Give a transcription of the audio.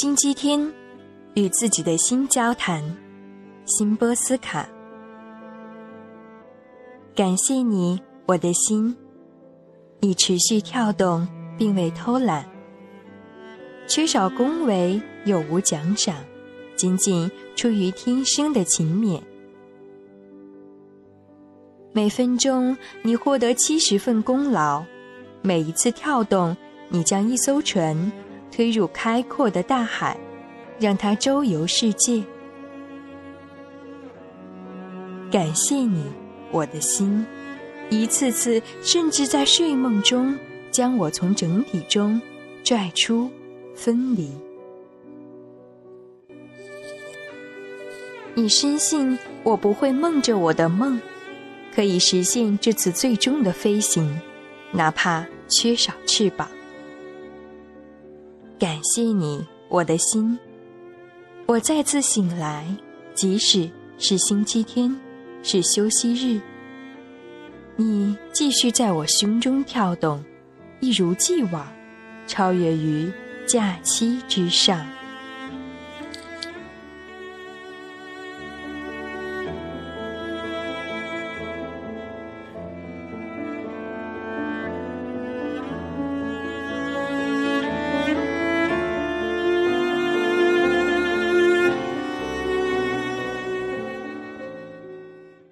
星期天，与自己的心交谈。辛波斯卡，感谢你，我的心，你持续跳动，并未偷懒，缺少恭维，又无奖赏，仅仅出于天生的勤勉。每分钟，你获得七十份功劳；每一次跳动，你将一艘船推入开阔的大海，让它周游世界。感谢你，我的心，一次次，甚至在睡梦中，将我从整体中拽出、分离。你深信我不会梦着我的梦。可以实现这次最终的飞行，哪怕缺少翅膀。谢你，我的心。我再次醒来，即使是星期天，是休息日，你继续在我胸中跳动，一如既往，超越于假期之上。